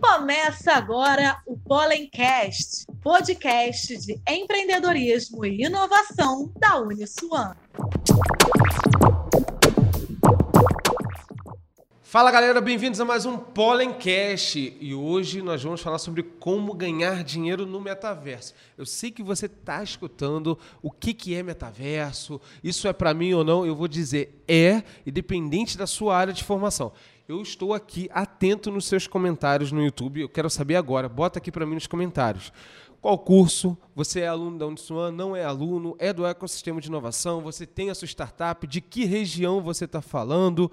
Começa agora o Pollencast, podcast de empreendedorismo e inovação da Uniswan. Fala galera, bem-vindos a mais um Pollencast e hoje nós vamos falar sobre como ganhar dinheiro no metaverso. Eu sei que você está escutando o que, que é metaverso, isso é para mim ou não, eu vou dizer é, independente da sua área de formação. Eu estou aqui atento nos seus comentários no YouTube, eu quero saber agora, bota aqui para mim nos comentários. Qual curso? Você é aluno da Uniswan? Não é aluno? É do ecossistema de inovação? Você tem a sua startup? De que região você está falando?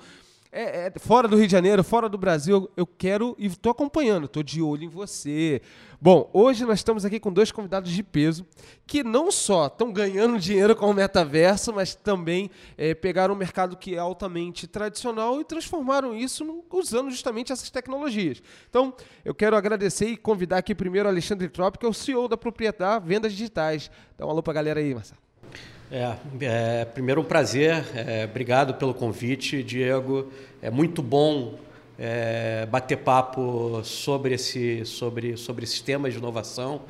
É, é, fora do Rio de Janeiro, fora do Brasil, eu quero e estou acompanhando, estou de olho em você. Bom, hoje nós estamos aqui com dois convidados de peso que não só estão ganhando dinheiro com o metaverso, mas também é, pegaram um mercado que é altamente tradicional e transformaram isso usando justamente essas tecnologias. Então, eu quero agradecer e convidar aqui primeiro o Alexandre Trop, que é o CEO da Proprietar Vendas Digitais. Dá um alô para a galera aí, Marcelo. É, é, primeiro um prazer, é, obrigado pelo convite, Diego. É muito bom é, bater papo sobre esse, sobre, sobre esses de inovação,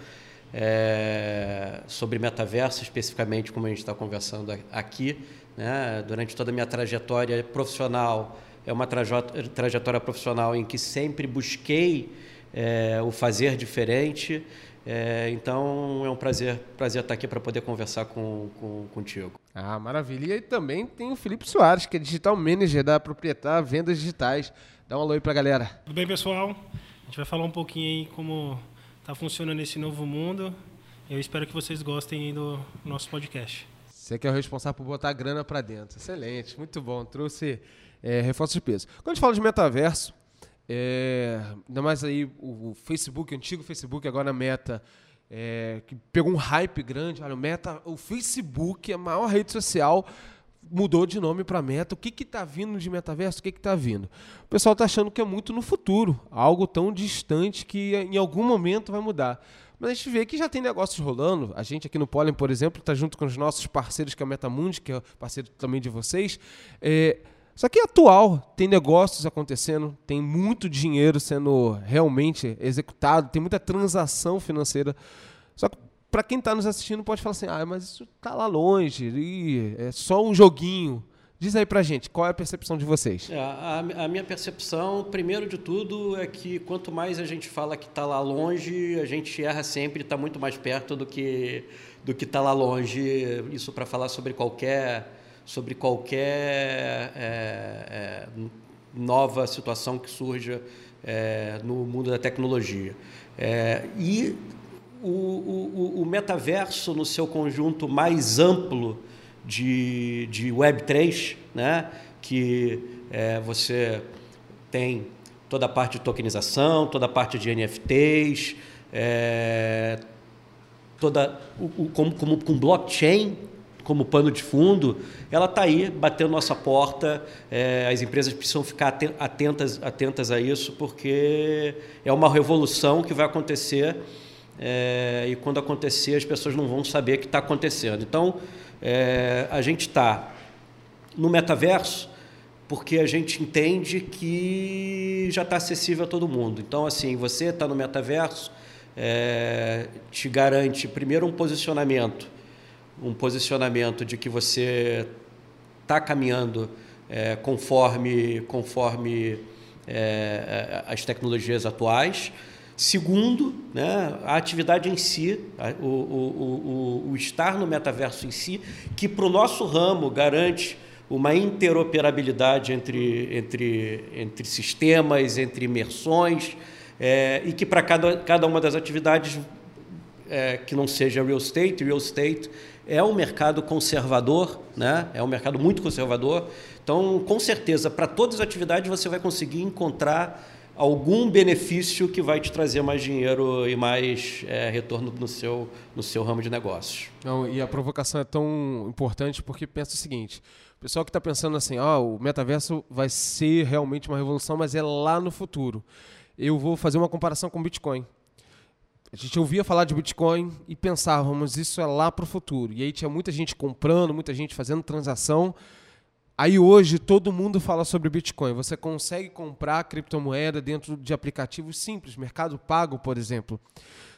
é, sobre metaverso especificamente, como a gente está conversando aqui. Né? Durante toda a minha trajetória profissional, é uma trajetória profissional em que sempre busquei é, o fazer diferente. É, então é um prazer, prazer estar aqui para poder conversar com, com, contigo. Ah, maravilha. E também tem o Felipe Soares, que é Digital Manager da Proprietar Vendas Digitais. Dá um alô aí para a galera. Tudo bem, pessoal? A gente vai falar um pouquinho aí como está funcionando esse novo mundo. Eu espero que vocês gostem do nosso podcast. Você que é o responsável por botar grana para dentro. Excelente, muito bom. Trouxe é, reforço de peso. Quando a gente fala de metaverso, é, ainda mais aí o, Facebook, o antigo Facebook, agora Meta, é, que pegou um hype grande. Olha, o Meta, o Facebook, a maior rede social, mudou de nome para Meta. O que está vindo de metaverso? O que está vindo? O pessoal está achando que é muito no futuro, algo tão distante que em algum momento vai mudar. Mas a gente vê que já tem negócios rolando. A gente aqui no Pollen, por exemplo, está junto com os nossos parceiros, que é a Metamundi, que é parceiro também de vocês. É, só que é atual, tem negócios acontecendo, tem muito dinheiro sendo realmente executado, tem muita transação financeira. Só que para quem está nos assistindo pode falar assim, ah, mas isso está lá longe, e é só um joguinho. Diz aí pra gente, qual é a percepção de vocês? É, a, a, minha percepção, primeiro de tudo, é que quanto mais a gente fala que está lá longe, a gente erra sempre está muito mais perto do que do que está lá longe. Isso para falar sobre qualquer sobre qualquer é, é, nova situação que surja é, no mundo da tecnologia. É, e o, o, o, metaverso, no seu conjunto mais amplo de, de Web3, né, que é, você tem toda a parte de tokenização, toda a parte de NFTs, é, toda o, o, como, como com blockchain, como pano de fundo, ela está aí batendo nossa porta. É, as empresas precisam ficar atentas, atentas a isso, porque é uma revolução que vai acontecer é, e quando acontecer as pessoas não vão saber que está acontecendo. Então, é, a gente está no metaverso porque a gente entende que já está acessível a todo mundo. Então, assim, você está no metaverso, é, te garante primeiro um posicionamento um posicionamento de que você está caminhando é, conforme, conforme é, as tecnologias atuais. Segundo, né, a atividade em si, o, o, o, o estar no metaverso em si, que para o nosso ramo garante uma interoperabilidade entre, entre, entre sistemas, entre imersões, é, e que para cada, cada uma das atividades é, que não seja real estate, real estate é um mercado conservador, né? é um mercado muito conservador. Então, com certeza, para todas as atividades você vai conseguir encontrar algum benefício que vai te trazer mais dinheiro e mais é, retorno no seu, no seu ramo de negócios. Não, e a provocação é tão importante porque pensa o seguinte: o pessoal que está pensando assim, ah, o metaverso vai ser realmente uma revolução, mas é lá no futuro. Eu vou fazer uma comparação com o Bitcoin. A gente ouvia falar de Bitcoin e pensávamos, isso é lá para o futuro. E aí tinha muita gente comprando, muita gente fazendo transação. Aí hoje todo mundo fala sobre Bitcoin. Você consegue comprar criptomoeda dentro de aplicativos simples, Mercado Pago, por exemplo.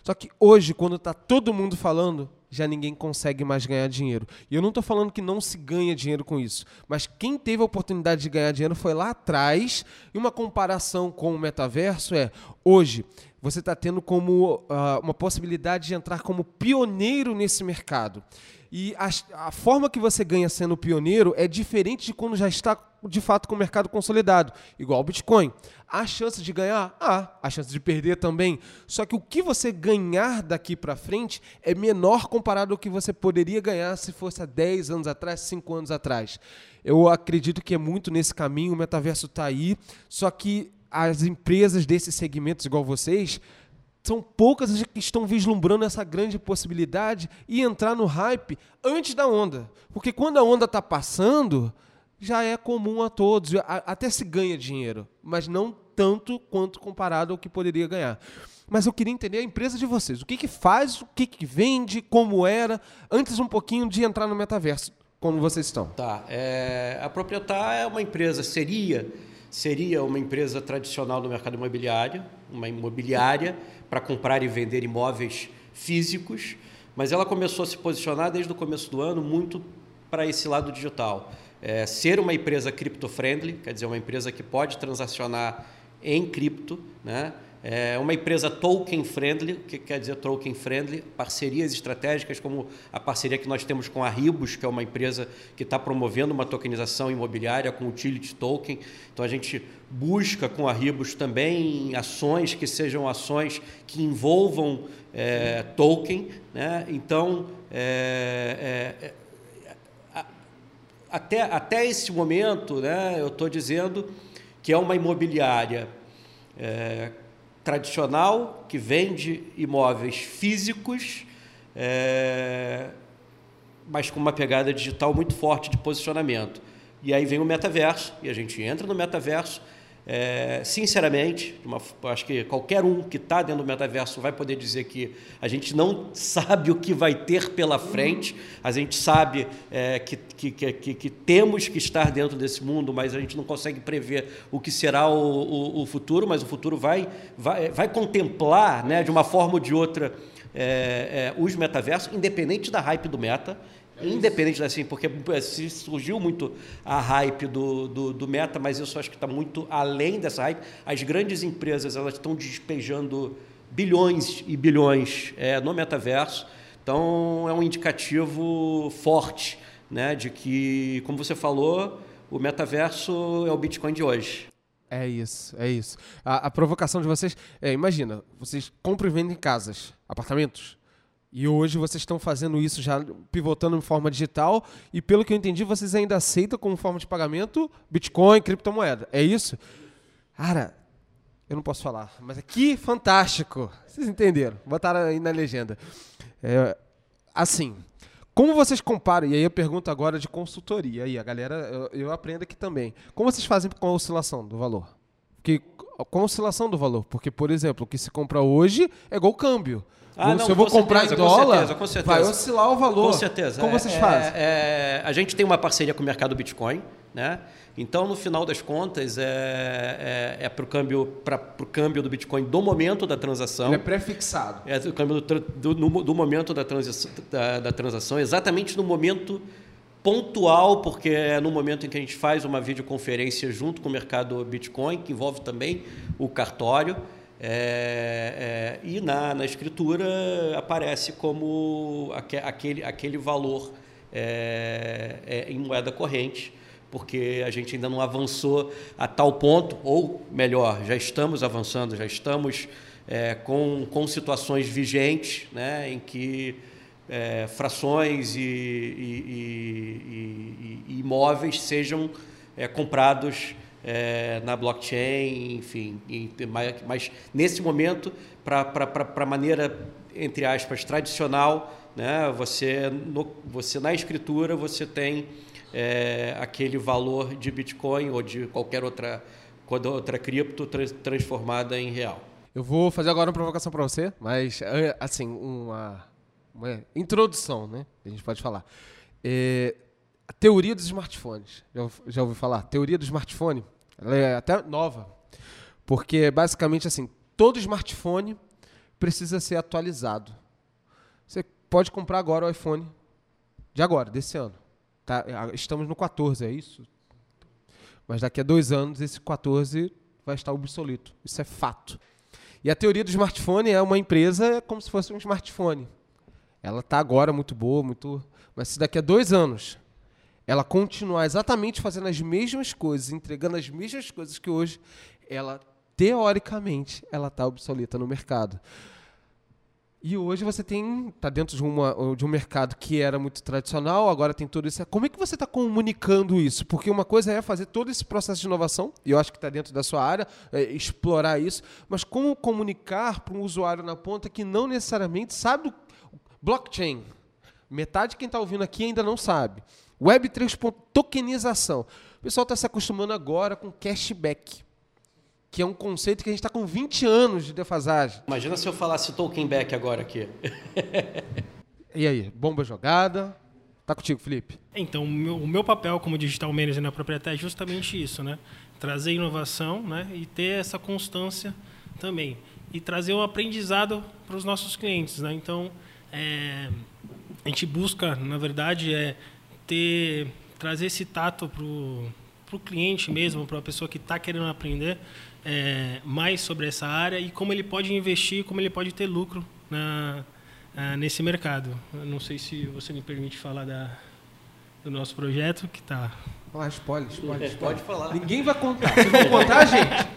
Só que hoje, quando está todo mundo falando, já ninguém consegue mais ganhar dinheiro. E eu não estou falando que não se ganha dinheiro com isso, mas quem teve a oportunidade de ganhar dinheiro foi lá atrás. E uma comparação com o metaverso é: hoje você está tendo como uh, uma possibilidade de entrar como pioneiro nesse mercado. E a, a, forma que você ganha sendo pioneiro é diferente de quando já está de fato com o mercado consolidado, igual o Bitcoin. Há chance de ganhar? Há. Há chance de perder também. Só que o que você ganhar daqui para frente é menor comparado ao que você poderia ganhar se fosse há 10 anos atrás, 5 anos atrás. Eu acredito que é muito nesse caminho, o metaverso está aí, só que as empresas desses segmentos, igual vocês, são poucas as que estão vislumbrando essa grande possibilidade e entrar no hype antes da onda. Porque quando a onda está passando, já é comum a todos, até se ganha dinheiro, mas não tanto quanto comparado ao que poderia ganhar. Mas eu queria entender a empresa de vocês. O que, que faz, o que, que vende, como era, antes um pouquinho de entrar no metaverso, como vocês estão. Tá. É, a Proprietar é uma empresa, seria, seria uma empresa tradicional do mercado imobiliário, uma imobiliária para comprar e vender imóveis físicos, mas ela começou a se posicionar desde o começo do ano muito para esse lado digital. É, ser uma empresa cripto-friendly, quer dizer, uma empresa que pode transacionar em cripto, né? É uma empresa token friendly, o que quer dizer token friendly? Parcerias estratégicas, como a parceria que nós temos com a Ribos, que é uma empresa que está promovendo uma tokenização imobiliária com utility token. Então a gente busca com a Ribos também ações que sejam ações que envolvam é, token. Né? Então, é, é, é até, até esse momento, né, eu estou dizendo que é uma imobiliária é, tradicional que vende imóveis físicos, é, mas com uma pegada digital muito forte de posicionamento. E aí vem o metaverso, e a gente entra no metaverso é, sinceramente, uma, acho que qualquer um que está dentro do metaverso vai poder dizer que a gente não sabe o que vai ter pela frente, a gente sabe é, que, que, que, que, temos que estar dentro desse mundo, mas a gente não consegue prever o que será o, o, o futuro, mas o futuro vai, vai, vai contemplar, né, de uma forma ou de outra, é, é os metaversos, independente da hype do meta. Independente assim, porque surgiu muito a hype do, do, do meta, mas isso acho que está muito além dessa hype. As grandes empresas elas estão despejando bilhões e bilhões é, no metaverso. Então é um indicativo forte né, de que, como você falou, o metaverso é o Bitcoin de hoje. É isso, é isso. A, a provocação de vocês é, imagina, vocês compram e vendem casas, apartamentos, e hoje vocês estão fazendo isso já pivotando em forma digital e pelo que eu entendi, vocês ainda aceitam como forma de pagamento Bitcoin, criptomoeda. É isso? Cara, eu não posso falar, mas que fantástico. Vocês entenderam? Botaram aí na legenda. É, assim, como vocês comparam, e aí eu pergunto agora de consultoria, aí a galera, eu, eu aprendo aqui também. Como vocês fazem com a oscilação do valor? Que, com a oscilação do valor, porque, por exemplo, o que se compra hoje é igual câmbio. Ah, não, se eu vou comprar certeza, em dólar, com certeza, com certeza. vai oscilar o valor. Com certeza. Como é, vocês fazem? É, é, a gente tem uma parceria com o mercado Bitcoin, né? Então, no final das contas, é, é, é para o câmbio, câmbio do Bitcoin do momento da transação. Ele é prefixado. É o câmbio do, do, do momento da, transação, da, da transação, exatamente no momento pontual, porque é no momento em que a gente faz uma videoconferência junto com o mercado Bitcoin, que envolve também o cartório. É, é, e na, na escritura aparece como aquele, aquele valor é, é, em moeda corrente, porque a gente ainda não avançou a tal ponto, ou melhor, já estamos avançando, já estamos é, com, com situações vigentes né, em que é, frações e, e, e, e, imóveis sejam comprados é, na blockchain, enfim. Mas, mas nesse momento, para a maneira, entre aspas, tradicional, né, você, no, você na escritura você tem é, aquele valor de Bitcoin ou de qualquer outra, outra cripto transformada em real. Eu vou fazer agora uma provocação para você, mas assim, uma, uma, introdução, né? A gente pode falar. É, a teoria dos smartphones. Já, já ouviu falar? Teoria do smartphone. Ela é até nova. Porque, basicamente, assim, todo smartphone precisa ser atualizado. Você pode comprar agora o iPhone de agora, desse ano. Tá? Estamos no 14, é isso? Mas daqui a dois anos, esse 14 vai estar obsoleto. Isso é fato. E a teoria do smartphone é uma empresa como se fosse um smartphone. Ela está agora muito boa, muito. Mas se daqui a dois anos ela continuar exatamente fazendo as mesmas coisas, entregando as mesmas coisas que hoje, ela teoricamente ela está obsoleta no mercado. E hoje você tem está dentro de, uma, de um mercado que era muito tradicional, agora tem tudo isso. Como é que você está comunicando isso? Porque uma coisa é fazer todo esse processo de inovação, e eu acho que está dentro da sua área, é, explorar isso, mas como comunicar para um usuário na ponta que não necessariamente sabe blockchain? Metade de quem está ouvindo aqui ainda não sabe. Web 3. Tokenização. O pessoal está se acostumando agora com cashback, que é um conceito que a gente está com 20 anos de defasagem. Imagina se eu falasse token back agora aqui. e aí, bomba jogada. Tá contigo, Felipe. Então, o meu, o meu papel como digital manager na propriedade é justamente isso, né? Trazer inovação, né? E ter essa constância também. E trazer o um aprendizado para os nossos clientes, né? Então, é, a gente busca, na verdade, é ter trazer esse tato para o cliente mesmo, para a pessoa que está querendo aprender é, mais sobre essa área e como ele pode investir, como ele pode ter lucro na, nesse mercado. Eu não sei se você me permite falar da, do nosso projeto que está. Ah, spoiler, spoiler, spoiler. Pode falar. Ninguém vai contar. Vocês vão contar, gente?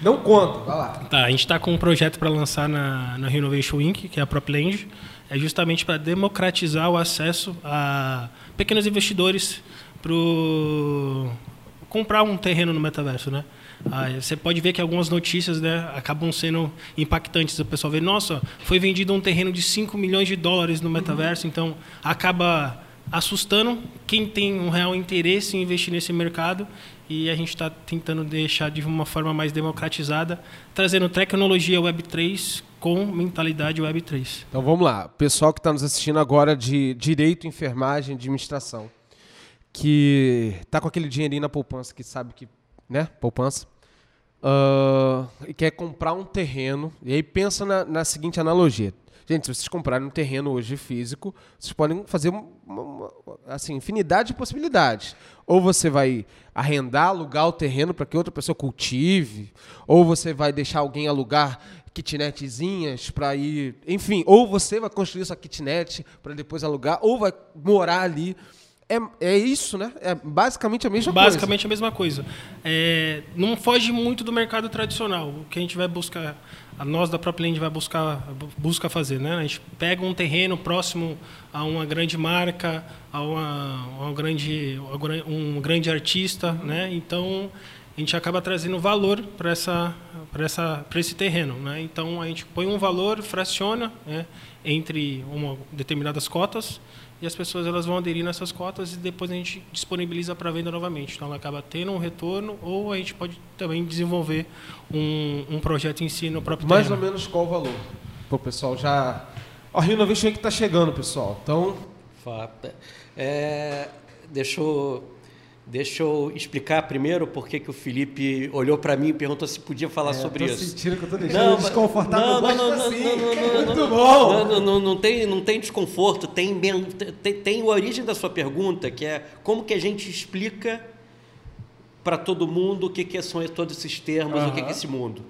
Não conta, vai lá. Tá, a gente está com um projeto para lançar na, na Renovation Inc., que é a PropLand. É justamente para democratizar o acesso a pequenos investidores para comprar um terreno no metaverso, né? Aí você pode ver que algumas notícias né, acabam sendo impactantes. O pessoal vê, nossa, foi vendido um terreno de 5 milhões de dólares no metaverso, então acaba assustando quem tem um real interesse em investir nesse mercado e a gente está tentando deixar de uma forma mais democratizada, trazendo tecnologia Web3 com mentalidade Web3. Então vamos lá, pessoal que está nos assistindo agora de direito, enfermagem, administração, que está com aquele dinheirinho na poupança, que sabe que, né, poupança, uh, e quer comprar um terreno, e aí pensa na, na seguinte analogia. Gente, se vocês comprarem um terreno hoje físico, vocês podem fazer uma, uma, assim, infinidade de possibilidades. Ou você vai arrendar, alugar o terreno para que outra pessoa cultive, ou você vai deixar alguém alugar kitnetzinhas para ir, enfim, ou você vai construir sua kitnet para depois alugar, ou vai morar ali. É, é isso, né? É basicamente a mesma basicamente coisa. Basicamente a mesma coisa. É, não foge muito do mercado tradicional. O que a gente vai buscar, a nós da própria Land vai buscar busca fazer, né? A gente pega um terreno próximo a uma grande marca, a uma, grande, um grande artista, né? Então a gente acaba trazendo valor para essa para essa para esse terreno, né? Então a gente põe um valor, fraciona, né, entre uma determinadas cotas e as pessoas elas vão aderir nessas cotas e depois a gente disponibiliza para venda novamente. Então ela acaba tendo um retorno ou a gente pode também desenvolver um, um projeto em si no próprio Mais terreno. ou menos qual o valor? Para o pessoal já... O Rio Innovation que está chegando, pessoal. Então... É, deixa eu Deixa eu explicar primeiro por que o Felipe olhou para mim e perguntou se podia falar é, sobre tô isso. sentindo que eu tô deixando não, desconfortável. Não, não, não, não, assim. não, não, não, Muito não, bom. Não, não, não, não, tem, não tem desconforto, tem, tem, tem a origem da sua pergunta, que é como que a gente explica para todo mundo o que, que são todos esses termos, uhum. o que, que é esse mundo.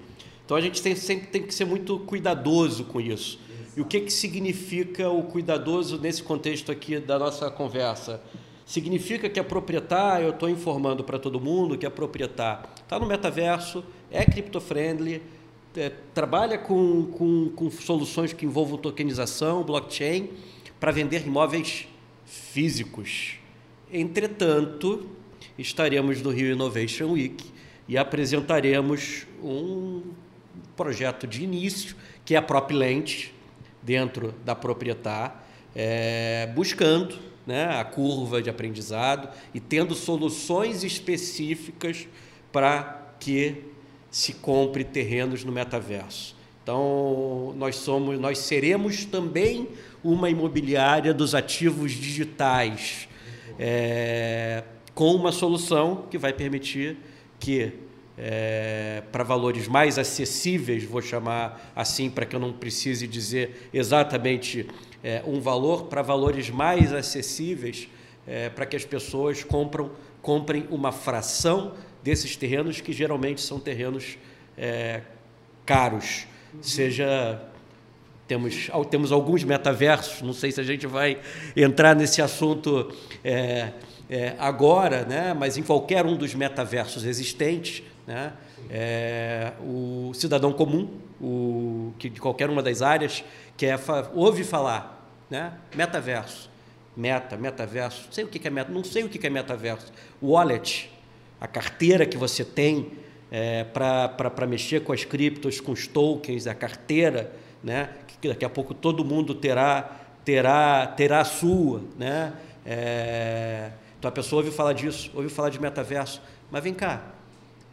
Então a gente tem, sempre tem que ser muito cuidadoso com isso. E o que, que significa o cuidadoso nesse contexto aqui da nossa conversa? Significa que a proprietária, eu estou informando para todo mundo que a proprietária está no metaverso, é cripto-friendly, é, trabalha com, com, com soluções que envolvam tokenização, blockchain, para vender imóveis físicos. Entretanto, estaremos no Rio Innovation Week e apresentaremos um projeto de início, que é a PropLent, dentro da proprietária, é, buscando né, a curva de aprendizado e tendo soluções específicas para que se compre terrenos no metaverso. Então, nós somos, nós seremos também uma imobiliária dos ativos digitais. é, com uma solução que vai permitir que, é, para valores mais acessíveis, vou chamar assim, para que eu não precise dizer exatamente é, um valor, para valores mais acessíveis, é, para que as pessoas compram, comprem uma fração desses terrenos, que geralmente são terrenos é, caros, uhum. seja temos, temos alguns metaversos, não sei se a gente vai entrar nesse assunto é, é, agora, né? mas em qualquer um dos metaversos existentes, né? É, o cidadão comum, o, que de qualquer uma das áreas, que é, ouve falar, né? metaverso, meta, metaverso, não sei o que é meta, não sei o que é metaverso, wallet, a carteira que você tem é, para mexer com as criptos, com os tokens, a carteira, né? que daqui a pouco todo mundo terá terá terá a sua, né? É, então a pessoa ouve falar disso, ouve falar de metaverso, mas vem cá,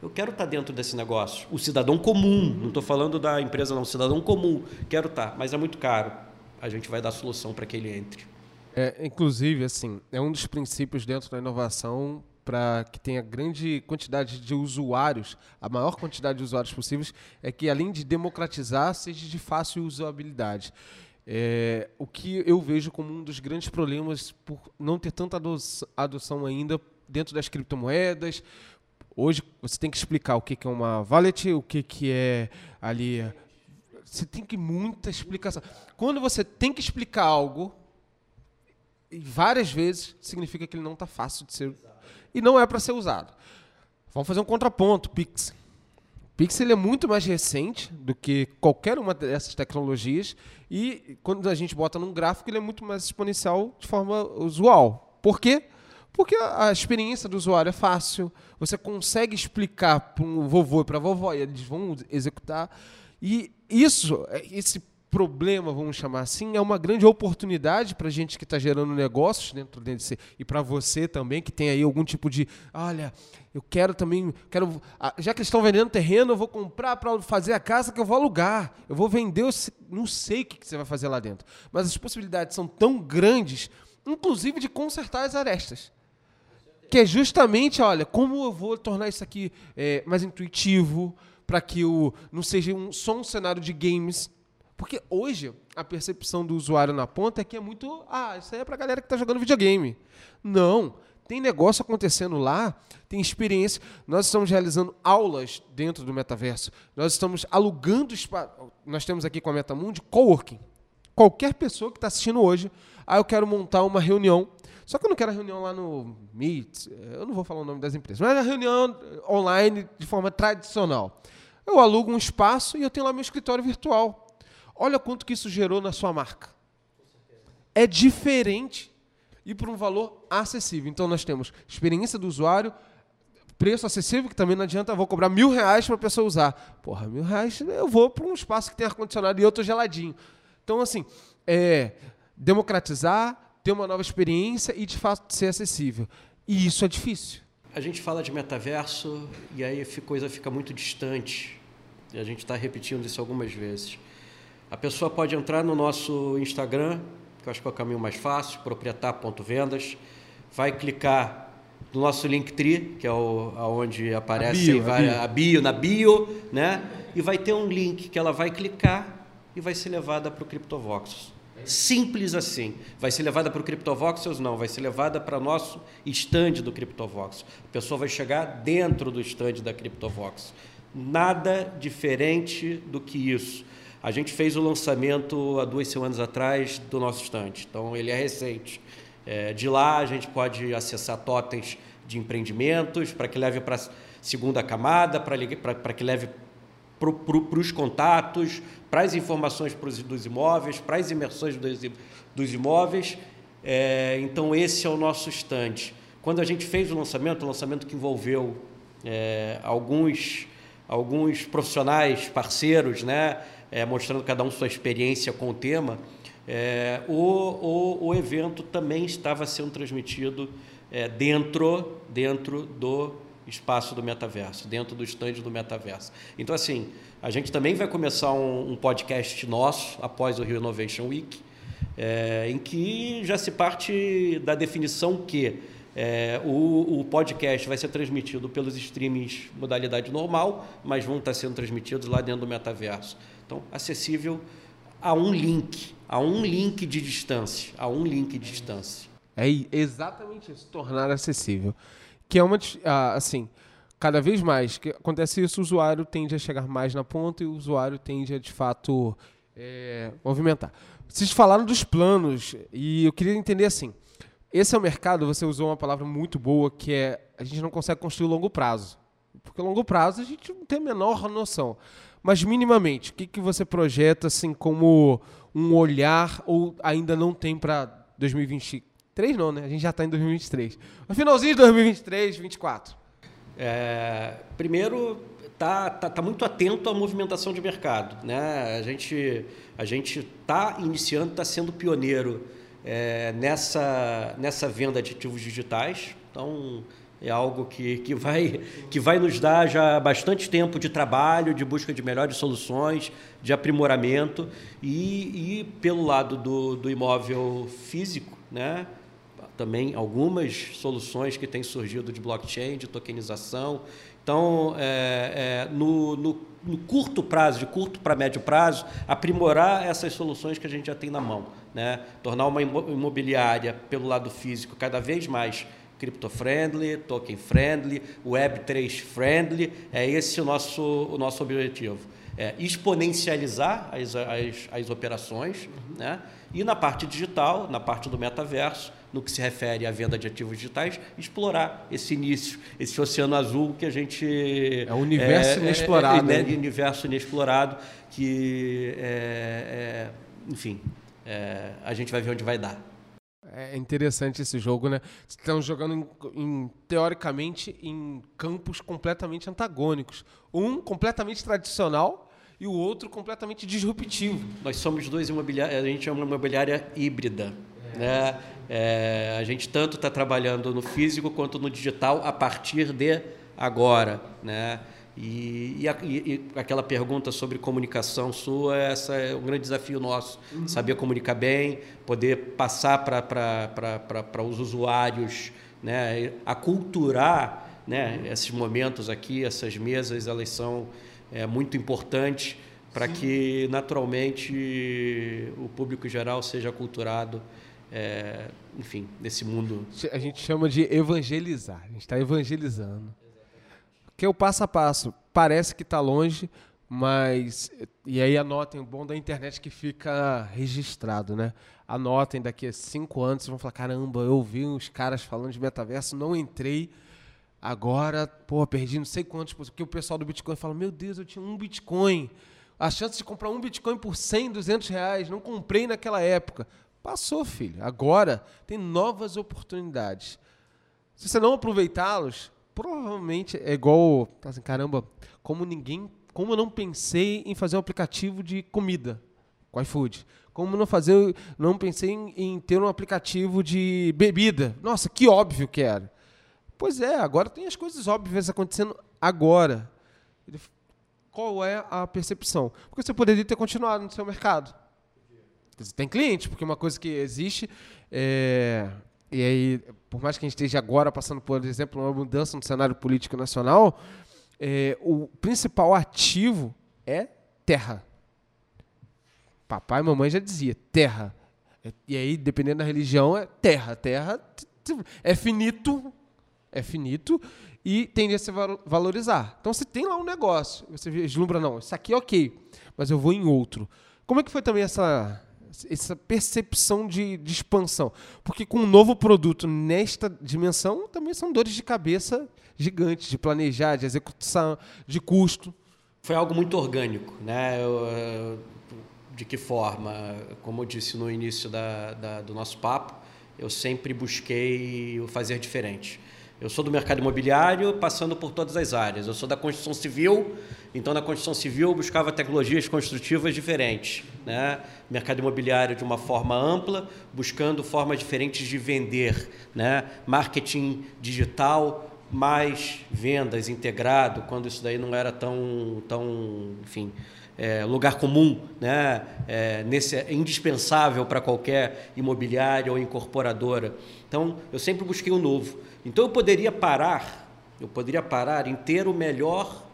eu quero estar dentro desse negócio. O cidadão comum, não estou falando da empresa não, o cidadão comum, quero estar, mas é muito caro. A gente vai dar solução para que ele entre. É, inclusive, assim, é um dos princípios dentro da inovação para que tenha grande quantidade de usuários, a maior quantidade de usuários possíveis, é que além de democratizar, seja de fácil usabilidade. É, o que eu vejo como um dos grandes problemas por não ter tanta adoção ainda dentro das criptomoedas. Hoje você tem que explicar o que é uma wallet, o que é ali. Você tem que muita explicação. Quando você tem que explicar algo, várias vezes, significa que ele não está fácil de ser e não é para ser usado. Vamos fazer um contraponto, Pix. Pix ele é muito mais recente do que qualquer uma dessas tecnologias e quando a gente bota num gráfico ele é muito mais exponencial de forma usual. Por quê? Porque a experiência do usuário é fácil, você consegue explicar para um vovô e para a vovó e eles vão executar. E isso, esse problema, vamos chamar assim, é uma grande oportunidade para a gente que está gerando negócios dentro desse e para você também que tem aí algum tipo de, olha, eu quero também, quero, ah, já que estão vendendo terreno, eu vou comprar para fazer a casa que eu vou alugar, eu vou vender, eu não sei o que você vai fazer lá dentro, mas as possibilidades são tão grandes, inclusive de consertar as arestas. Que é justamente, olha, como eu vou tornar isso aqui é, mais intuitivo, para que o, não seja um, só um cenário de games porque hoje a percepção do usuário na ponta é que é muito. Ah, isso aí é para galera que está jogando videogame. Não. Tem negócio acontecendo lá, tem experiência. Nós estamos realizando aulas dentro do metaverso. Nós estamos alugando espaço. Nós temos aqui com a Metamundi coworking. Qualquer pessoa que está assistindo hoje, ah, eu quero montar uma reunião. Só que eu não quero a reunião lá no Meet, eu não vou falar o nome das empresas, mas a reunião online de forma tradicional. Eu alugo um espaço e eu tenho lá meu escritório virtual. Olha quanto que isso gerou na sua marca. É diferente e por um valor acessível. Então nós temos experiência do usuário, preço acessível, que também não adianta, vou cobrar mil reais para a pessoa usar. Porra, mil reais eu vou para um espaço que tem ar-condicionado e outro geladinho. Então, assim, é democratizar, ter uma nova experiência e de fato ser acessível. E isso é difícil. A gente fala de metaverso e aí a coisa fica muito distante. E a gente está repetindo isso algumas vezes. A pessoa pode entrar no nosso Instagram, que eu acho que é o caminho mais fácil, proprietar.vendas, vai clicar no nosso Linktree, que é o, onde aparece a bio, vai, a bio. a bio, na bio, né? E vai ter um link que ela vai clicar e vai ser levada para o CryptoVoxels. Simples assim. Vai ser levada para o CryptoVoxels? Não, vai ser levada para o nosso stand do CryptoVoxels. A pessoa vai chegar dentro do stand da CryptoVoxels. Nada diferente do que isso. A gente fez o lançamento há duas semanas atrás do nosso estante, então ele é recente. É, de lá a gente pode acessar totens de empreendimentos para que leve para segunda camada, para que leve para os contatos, para as informações pros, dos imóveis, para as imersões dos, dos imóveis. É, então, esse é o nosso estante. Quando a gente fez o lançamento, o lançamento que envolveu é, alguns, alguns profissionais, parceiros, né? É, mostrando cada um sua experiência com o tema, é, o, o, o, evento também estava sendo transmitido é, dentro, dentro do espaço do metaverso, dentro do estande do metaverso. Então, assim, a gente também vai começar um, um podcast nosso após o Rio Innovation Week, é, em que já se parte da definição que É, o, o, podcast vai ser transmitido pelos streamings modalidade normal, mas vão estar sendo transmitidos lá dentro do metaverso. Então, acessível a um link, a um link de distância, a um link de distância. É exatamente isso, tornar acessível. Que é uma, assim, cada vez mais que acontece isso, o usuário tende a chegar mais na ponta e o usuário tende a, de fato, é, movimentar. Vocês falaram dos planos e eu queria entender assim, esse é o mercado, você usou uma palavra muito boa, que é a gente não consegue construir longo prazo. Porque longo prazo a gente não tem a menor noção. Mas minimamente, o que, que você projeta assim como um olhar ou ainda não tem para 2023 não, né? A gente já está em 2023. No finalzinho de 2023, 2024. É, primeiro, tá, tá, tá, muito atento à movimentação de mercado, né? A gente a gente está iniciando, está sendo pioneiro é, nessa, nessa venda de ativos digitais. Então, é algo que, que, vai, que vai nos dar já bastante tempo de trabalho, de busca de melhores soluções, de aprimoramento. E, e pelo lado do, do imóvel físico, né? também algumas soluções que têm surgido de blockchain, de tokenização. Então, é, é, no, no, no, curto prazo, de curto para médio prazo, aprimorar essas soluções que a gente já tem na mão né? tornar uma imobiliária pelo lado físico cada vez mais crypto-friendly, token-friendly, Web3-friendly, é esse o nosso, o nosso objetivo. É exponencializar as, as, as operações, uhum. né? e na parte digital, na parte do metaverso, no que se refere à venda de ativos digitais, explorar esse início, esse oceano azul que a gente... É o universo é, inexplorado. É, é, é, universo inexplorado que, é, é enfim, é, a gente vai ver onde vai dar. É interessante esse jogo, né? Estão jogando, em, em, teoricamente, em campos completamente antagônicos. Um completamente tradicional e o outro completamente disruptivo. Nós somos dois imobiliários, a gente é uma imobiliária híbrida. É. Né? É, a gente tanto está trabalhando no físico quanto no digital a partir de agora. Né? E, e, e, aquela pergunta sobre comunicação sua, essa é um grande desafio nosso. Uhum. Saber comunicar bem, poder passar para os usuários, né, aculturar né, esses momentos aqui, essas mesas, elas são é, muito importantes para que, naturalmente, o público geral seja aculturado. É, enfim, nesse mundo. A gente chama de evangelizar, a gente está evangelizando que é o passo a passo. Parece que está longe, mas. E aí anotem o bom da internet que fica registrado, né? Anotem daqui a cinco anos, vocês vão falar: caramba, eu ouvi uns caras falando de metaverso, não entrei. Agora, pô, perdi não sei quantos, porque o pessoal do Bitcoin fala: meu Deus, eu tinha um Bitcoin. A chance de comprar um Bitcoin por 100, 200 reais, não comprei naquela época. Passou, filho. Agora tem novas oportunidades. Se você não aproveitá-los, provavelmente é igual, assim, caramba, como ninguém, como eu não pensei em fazer um aplicativo de comida com iFood. Como não fazer, não pensei em, em ter um aplicativo de bebida. Nossa, que óbvio que era. Pois é, agora tem as coisas óbvias acontecendo agora. Qual é a percepção? Porque você poderia ter continuado no seu mercado. Você tem cliente, porque uma coisa que existe é, e aí, por mais que a gente esteja agora passando, por exemplo, uma mudança no cenário político nacional, é, o principal ativo é terra. Papai e mamãe já dizia, terra. E aí, dependendo da religião, é terra. Terra é finito, é finito e tende a se valorizar. Então, você tem lá um negócio, você vislumbra, não, isso aqui é ok, mas eu vou em outro. Como é que foi também essa essa percepção de, de expansão. Porque com um novo produto nesta dimensão, também são dores de cabeça gigantes de planejar, de execução, de custo. Foi algo muito orgânico, né? Eu, de que forma? Como eu disse no início da, da, do nosso papo, eu sempre busquei o fazer diferente. Eu sou do mercado imobiliário, passando por todas as áreas. Eu sou da construção civil, então na construção civil eu buscava tecnologias construtivas diferentes. Né? Mercado imobiliário de uma forma ampla, buscando formas diferentes de vender. Né? Marketing digital, mais vendas integrado, quando isso daí não era tão, tão enfim, é, lugar comum, né? É, nesse, é indispensável para qualquer imobiliária ou incorporadora. Então, eu sempre busquei o um novo. Então, eu poderia parar, eu poderia parar em ter o melhor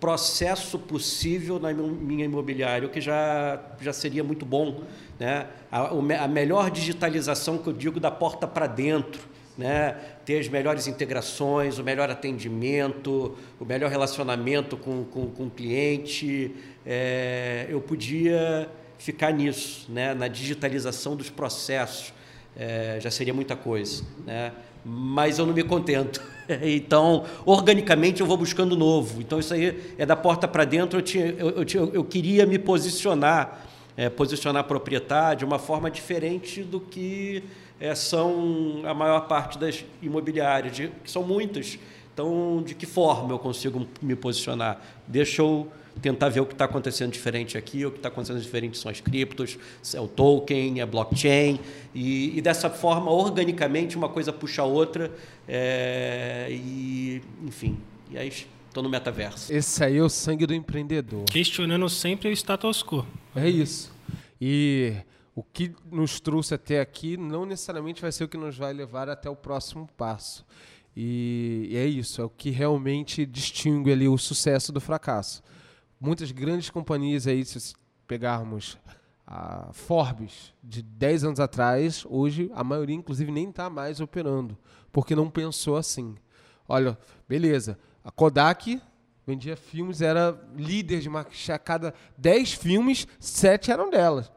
processo possível na minha imobiliária, o que já, já seria muito bom. Né? A, a melhor digitalização que eu digo da porta para dentro, né? ter as melhores integrações, o melhor atendimento, o melhor relacionamento com, com, com o cliente. É, eu podia ficar nisso, né? na digitalização dos processos. É, já seria muita coisa. Né? Mas eu não me contento. Então, organicamente, eu vou buscando novo. Então, isso aí é da porta para dentro. Eu, tinha, eu, eu, eu queria me posicionar, é, posicionar a propriedade de uma forma diferente do que é, são a maior parte das imobiliárias, de, que são muitas. Então, de que forma eu consigo me posicionar? Deixa eu tentar ver o que está acontecendo diferente aqui, o que está acontecendo diferente são as criptos, é o token, é blockchain, e, e dessa forma, organicamente, uma coisa puxa a outra, é, e enfim, e aí estou no metaverso. Esse aí é o sangue do empreendedor. Questionando sempre o status quo. É isso. E o que nos trouxe até aqui não necessariamente vai ser o que nos vai levar até o próximo passo. E, é isso, é o que realmente distingue ali o sucesso do fracasso. Muitas grandes companhias aí, se pegarmos a Forbes de 10 anos atrás, hoje a maioria inclusive nem está mais operando, porque não pensou assim. Olha, beleza, a Kodak vendia filmes, era líder de marketing, a cada 10 filmes, 7 eram delas.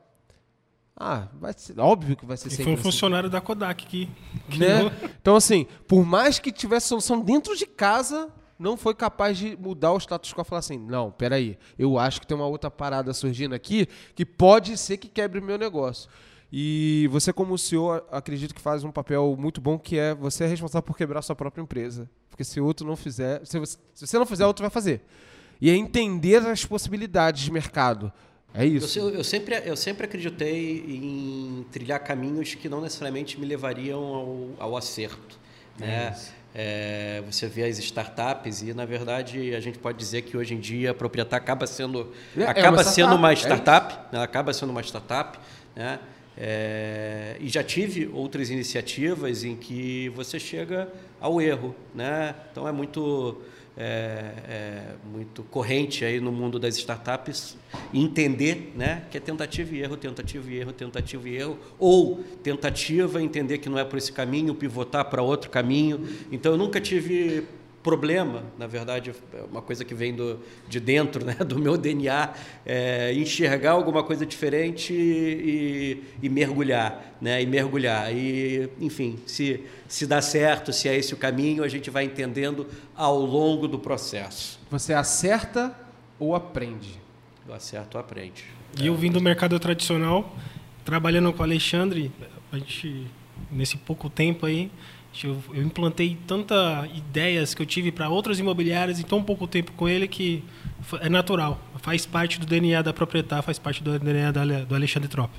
Ah, vai ser, óbvio que vai ser e sempre foi um assim. funcionário da Kodak que, que né? Então, assim, por mais que tivesse solução dentro de casa, não foi capaz de mudar o status quo e falar assim: não, peraí, eu acho que tem uma outra parada surgindo aqui que pode ser que quebre o meu negócio. E você, como CEO, acredito que faz um papel muito bom que é você é responsável por quebrar a sua própria empresa. Porque se outro não fizer, se você, se você não fizer, outro vai fazer. E é entender as possibilidades de mercado. É isso. Eu, eu, sempre, eu sempre acreditei em trilhar caminhos que não necessariamente me levariam ao, ao acerto. Né? É, você vê as startups e, na verdade, a gente pode dizer que hoje em dia a proprietária acaba sendo, é, é acaba uma sendo uma startup, é né? acaba sendo uma startup, né? É, e já tive outras iniciativas em que você chega ao erro, né? Então é muito é, é, muito corrente aí no mundo das startups entender né, que é tentativa e erro, tentativa e erro, tentativa e erro, ou tentativa, entender que não é por esse caminho, pivotar para outro caminho. Então, eu nunca tive problema, na verdade, é uma coisa que vem do, de dentro né, do meu DNA, é enxergar alguma coisa diferente e, e, mergulhar, né, e mergulhar. E, enfim, se, se dá certo, se é esse o caminho, a gente vai entendendo ao longo do processo. Você acerta ou aprende? Eu acerto ou aprende. E eu vim do mercado tradicional, trabalhando com o Alexandre, a gente, nesse pouco tempo aí, eu, eu implantei tantas ideias que eu tive para outras imobiliárias em tão pouco tempo com ele que é natural. Faz parte do DNA da proprietária, faz parte do DNA do Alexandre Trop.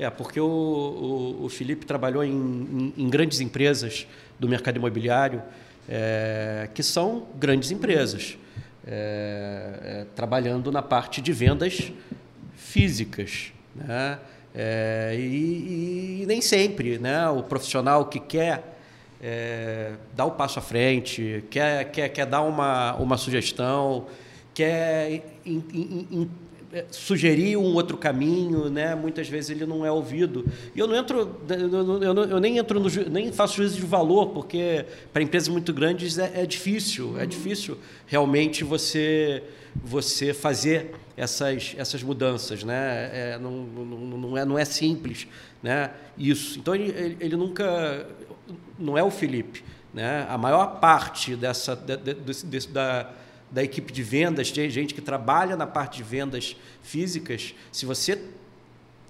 É, porque o, o, o Felipe trabalhou em, em, em, grandes empresas do mercado imobiliário, é, que são grandes empresas, é, é, trabalhando na parte de vendas físicas. Né? É, e, e, nem sempre né? o profissional que quer é, dar o passo à frente, quer, quer, quer dar uma, uma sugestão, quer in, in, in, sugerir um outro caminho, né? muitas vezes ele não é ouvido. E eu não entro, eu, eu, eu nem entro no, nem faço juízo de valor, porque para empresas muito grandes é, é difícil, é difícil realmente você você fazer essas, essas mudanças, né? É, não, não, não, é, não é simples, né? Isso. Então ele, ele, ele nunca não é o Felipe. Né? A maior parte dessa, de, de, de, da, da equipe de vendas, tem gente que trabalha na parte de vendas físicas, se você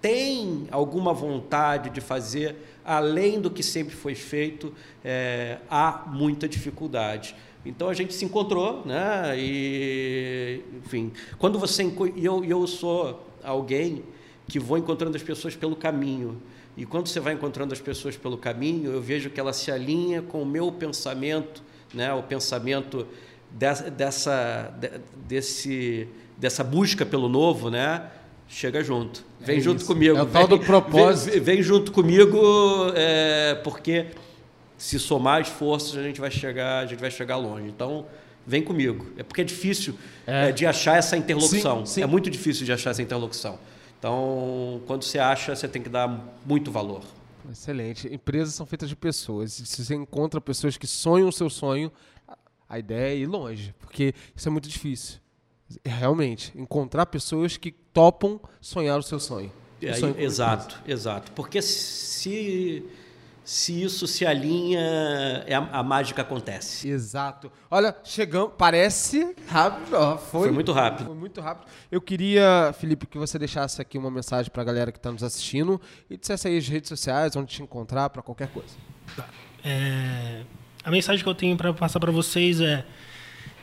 tem alguma vontade de fazer além do que sempre foi feito, é, há muita dificuldade. Então a gente se encontrou, né? E, enfim, quando você e eu, eu sou alguém que vou encontrando as pessoas pelo caminho. E quando você vai encontrando as pessoas pelo caminho, eu vejo que ela se alinha com o meu pensamento, né? o pensamento dessa, desse, dessa busca pelo novo, né? chega junto. Vem é junto comigo. É o tal do propósito. Vem, vem junto comigo, é, porque se somar esforços a gente vai chegar, a gente vai chegar longe. Então, vem comigo. É porque é difícil é. É, de achar essa interlocução. Sim, sim. É muito difícil de achar essa interlocução. Então, quando você acha, você tem que dar muito valor. Excelente. Empresas são feitas de pessoas. Se você encontra pessoas que sonham o seu sonho, a ideia é ir longe, porque isso é muito difícil. Realmente, encontrar pessoas que topam sonhar o seu sonho. É, sonho exato, exato. Porque se se isso se alinha, é a, a, mágica acontece. Exato. Olha, chegamos, parece rápido, ó, foi, foi, muito rápido. Foi muito rápido. Eu queria, Felipe, que você deixasse aqui uma mensagem para a galera que está nos assistindo e dissesse aí as redes sociais, onde te encontrar para qualquer coisa. Tá. É, a mensagem que eu tenho para passar para vocês é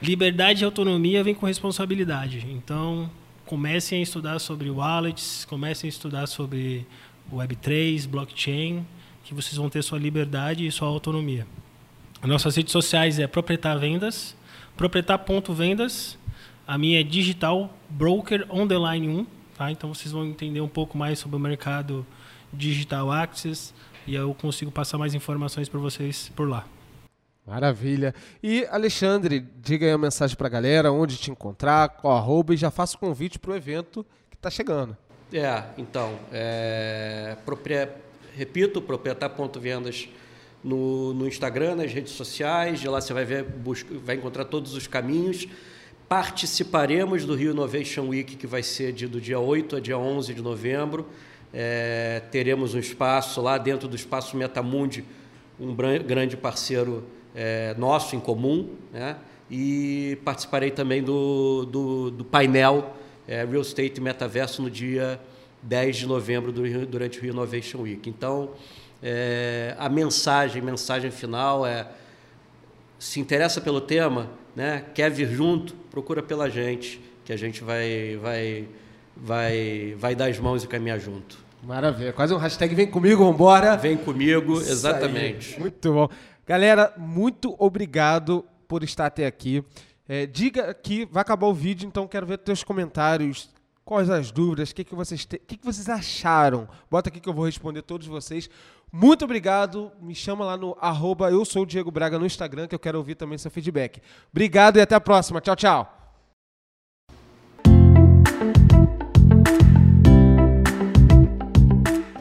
liberdade e autonomia vem com responsabilidade. Então, comecem a estudar sobre wallets, comecem a estudar sobre Web3, blockchain, que vocês vão ter sua liberdade e sua autonomia. As nossas redes sociais é Proprietar Vendas, Proprietar.vendas, a minha é Digital Broker On The Line 1, tá? então vocês vão entender um pouco mais sobre o mercado Digital Access e eu consigo passar mais informações para vocês por lá. Maravilha. E, Alexandre, diga aí a mensagem para a galera, onde te encontrar, qual arroba, e já faça o convite para o evento que está chegando. É, então, é, propria, repito, proprietar.vendas no, no Instagram, nas redes sociais, de lá você vai, ver, busca, vai encontrar todos os caminhos. Participaremos do Rio Innovation Week, que vai ser de, do dia 8 a dia 11 de novembro. É, teremos um espaço lá dentro do espaço Metamundi, um grande parceiro é, nosso em comum, né? e participarei também do, do, do painel é, Real Estate e Metaverso no dia 10 de novembro do, durante o Rio Innovation Week. Então, é, a mensagem, mensagem final é se interessa pelo tema, né, quer vir junto, procura pela gente, que a gente vai, vai, vai, vai dar as mãos e caminhar junto. Maravilha. Quase um hashtag vem comigo, vambora. Vem comigo, exatamente. Muito bom. Galera, muito obrigado por estar até aqui. É, diga aqui, vai acabar o vídeo, então quero ver teus comentários. Quais as dúvidas? O que, que, vocês, te... que, que vocês acharam? Bota aqui que eu vou responder todos vocês. Muito obrigado. Me chama lá no arroba eu sou Diego Braga no Instagram, que eu quero ouvir também seu feedback. Obrigado e até a próxima. Tchau, tchau.